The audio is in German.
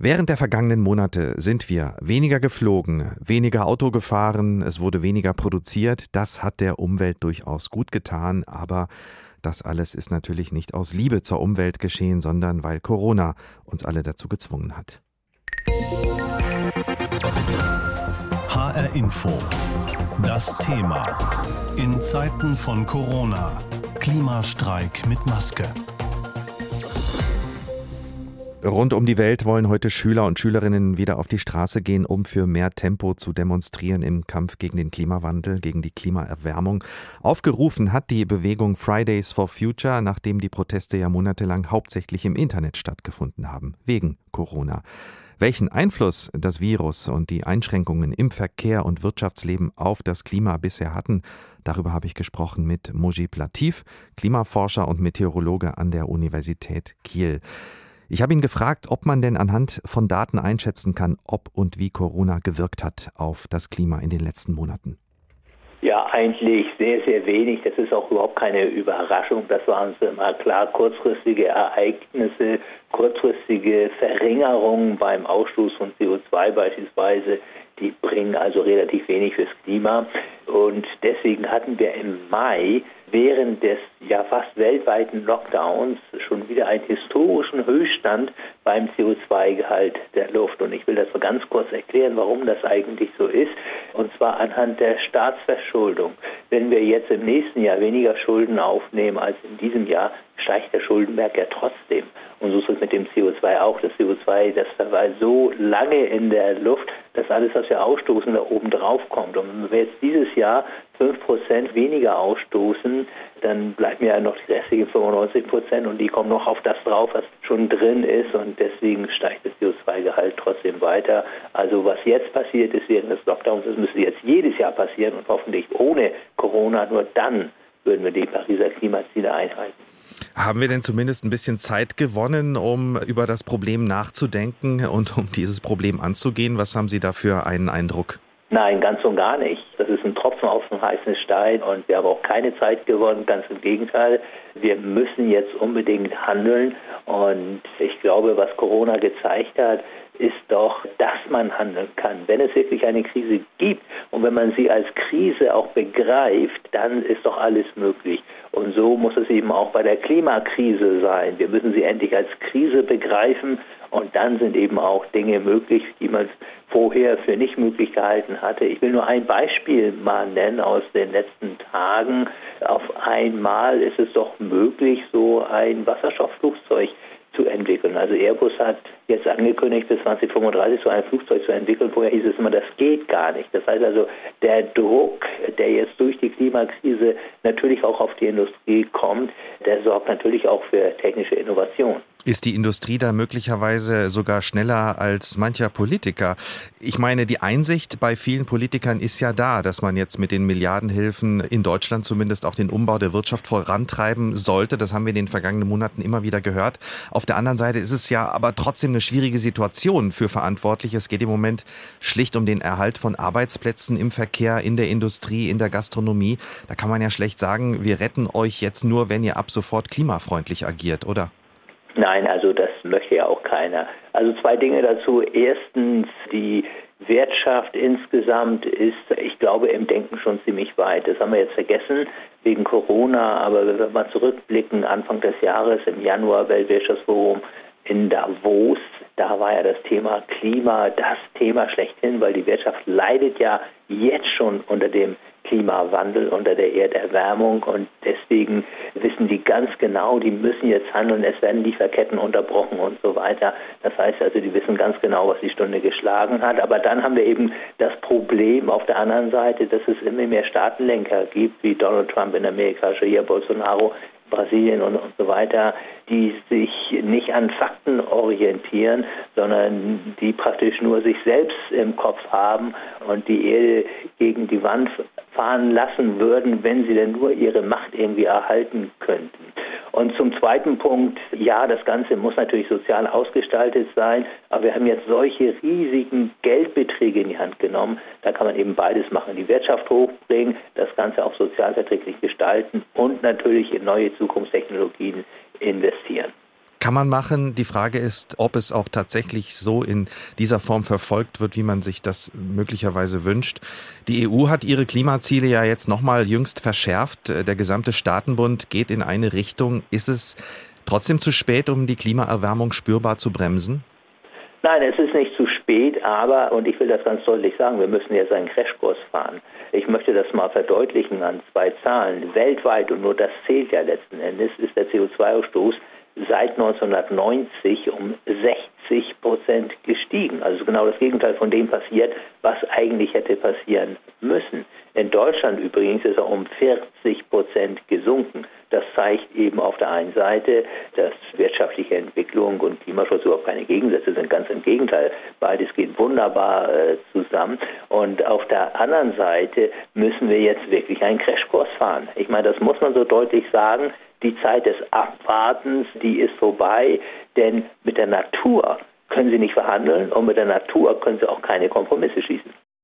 Während der vergangenen Monate sind wir weniger geflogen, weniger Auto gefahren, es wurde weniger produziert. Das hat der Umwelt durchaus gut getan, aber das alles ist natürlich nicht aus Liebe zur Umwelt geschehen, sondern weil Corona uns alle dazu gezwungen hat. HR Info. Das Thema. In Zeiten von Corona. Klimastreik mit Maske. Rund um die Welt wollen heute Schüler und Schülerinnen wieder auf die Straße gehen, um für mehr Tempo zu demonstrieren im Kampf gegen den Klimawandel, gegen die Klimaerwärmung. Aufgerufen hat die Bewegung Fridays for Future, nachdem die Proteste ja monatelang hauptsächlich im Internet stattgefunden haben, wegen Corona. Welchen Einfluss das Virus und die Einschränkungen im Verkehr und Wirtschaftsleben auf das Klima bisher hatten, darüber habe ich gesprochen mit Mojib Latif, Klimaforscher und Meteorologe an der Universität Kiel. Ich habe ihn gefragt, ob man denn anhand von Daten einschätzen kann, ob und wie Corona gewirkt hat auf das Klima in den letzten Monaten. Ja, eigentlich sehr, sehr wenig. Das ist auch überhaupt keine Überraschung. Das waren mal klar kurzfristige Ereignisse, kurzfristige Verringerungen beim Ausstoß von CO2 beispielsweise. Die bringen also relativ wenig fürs Klima. Und deswegen hatten wir im Mai während des ja fast weltweiten Lockdowns schon wieder einen historischen Höchststand beim CO2-Gehalt der Luft. Und ich will das mal ganz kurz erklären, warum das eigentlich so ist. Und zwar anhand der Staatsverschuldung. Wenn wir jetzt im nächsten Jahr weniger Schulden aufnehmen als in diesem Jahr, steigt der Schuldenberg ja trotzdem. Und so ist es mit dem CO2 auch. Das CO2, das war so lange in der Luft, dass alles, was wir ausstoßen, da oben drauf kommt. Und wenn wir jetzt dieses Jahr 5% weniger ausstoßen, dann bleiben ja noch die restlichen 95% und die kommen noch auf das drauf, was schon drin ist und deswegen steigt das CO2-Gehalt trotzdem weiter. Also was jetzt passiert ist während des Lockdowns, das müsste jetzt jedes Jahr passieren und hoffentlich ohne Corona, nur dann würden wir die Pariser Klimaziele einhalten. Haben wir denn zumindest ein bisschen Zeit gewonnen, um über das Problem nachzudenken und um dieses Problem anzugehen? Was haben Sie da für einen Eindruck? Nein, ganz und gar nicht. Das ist ein Tropfen auf dem heißen Stein und wir haben auch keine Zeit gewonnen, ganz im Gegenteil. Wir müssen jetzt unbedingt handeln und ich glaube, was Corona gezeigt hat, ist doch, dass man handeln kann. Wenn es wirklich eine Krise gibt und wenn man sie als Krise auch begreift, dann ist doch alles möglich. Und so muss es eben auch bei der Klimakrise sein. Wir müssen sie endlich als Krise begreifen und dann sind eben auch Dinge möglich, die man vorher für nicht möglich gehalten hatte. Ich will nur ein Beispiel mal nennen aus den letzten Tagen. Auf einmal ist es doch möglich, so ein Wasserstoffflugzeug zu entwickeln. Also Airbus hat jetzt angekündigt, bis 2035 so ein Flugzeug zu entwickeln. Vorher hieß es immer, das geht gar nicht. Das heißt also, der Druck, der jetzt durch die Klimakrise natürlich auch auf die Industrie kommt, der sorgt natürlich auch für technische Innovation. Ist die Industrie da möglicherweise sogar schneller als mancher Politiker? Ich meine, die Einsicht bei vielen Politikern ist ja da, dass man jetzt mit den Milliardenhilfen in Deutschland zumindest auch den Umbau der Wirtschaft vorantreiben sollte. Das haben wir in den vergangenen Monaten immer wieder gehört. Auf der anderen Seite ist es ja aber trotzdem eine schwierige Situation für Verantwortliche. Es geht im Moment schlicht um den Erhalt von Arbeitsplätzen im Verkehr, in der Industrie, in der Gastronomie. Da kann man ja schlecht sagen, wir retten euch jetzt nur, wenn ihr ab sofort klimafreundlich agiert, oder? Nein, also das möchte ja auch keiner. Also zwei Dinge dazu. Erstens, die Wirtschaft insgesamt ist, ich glaube, im Denken schon ziemlich weit. Das haben wir jetzt vergessen wegen Corona, aber wenn wir mal zurückblicken, Anfang des Jahres im Januar Weltwirtschaftsforum in Davos, da war ja das Thema Klima das Thema schlechthin, weil die Wirtschaft leidet ja jetzt schon unter dem Klimawandel, unter der Erderwärmung und deswegen wissen die ganz genau, die müssen jetzt handeln, es werden Lieferketten unterbrochen und so weiter. Das heißt also, die wissen ganz genau, was die Stunde geschlagen hat. Aber dann haben wir eben das Problem auf der anderen Seite, dass es immer mehr Staatenlenker gibt, wie Donald Trump in Amerika, Jair Bolsonaro Brasilien und, und so weiter, die sich nicht an Fakten orientieren, sondern die praktisch nur sich selbst im Kopf haben und die Erde gegen die Wand fahren lassen würden, wenn sie denn nur ihre Macht irgendwie erhalten könnten. Und zum zweiten Punkt, ja, das Ganze muss natürlich sozial ausgestaltet sein, aber wir haben jetzt solche riesigen Geldbeträge in die Hand genommen, da kann man eben beides machen, die Wirtschaft hochbringen, das Ganze auch sozialverträglich gestalten und natürlich in neue Zukunftstechnologien investieren. Kann man machen. Die Frage ist, ob es auch tatsächlich so in dieser Form verfolgt wird, wie man sich das möglicherweise wünscht. Die EU hat ihre Klimaziele ja jetzt nochmal jüngst verschärft. Der gesamte Staatenbund geht in eine Richtung. Ist es trotzdem zu spät, um die Klimaerwärmung spürbar zu bremsen? Nein, es ist nicht zu spät, aber, und ich will das ganz deutlich sagen, wir müssen jetzt einen Crashkurs fahren. Ich möchte das mal verdeutlichen an zwei Zahlen. Weltweit, und nur das zählt ja letzten Endes, ist der CO2-Ausstoß seit 1990 um 60 Prozent gestiegen. Also genau das Gegenteil von dem passiert, was eigentlich hätte passieren müssen. In Deutschland übrigens ist er um 40 Prozent gesunken. Das zeigt eben auf der einen Seite, dass wirtschaftliche Entwicklung und Klimaschutz überhaupt keine Gegensätze sind. Ganz im Gegenteil, beides geht wunderbar äh, zusammen. Und auf der anderen Seite müssen wir jetzt wirklich einen Crashkurs fahren. Ich meine, das muss man so deutlich sagen. Die Zeit des Abwartens, die ist vorbei, denn mit der Natur können sie nicht verhandeln und mit der Natur können sie auch keine Kompromisse schließen.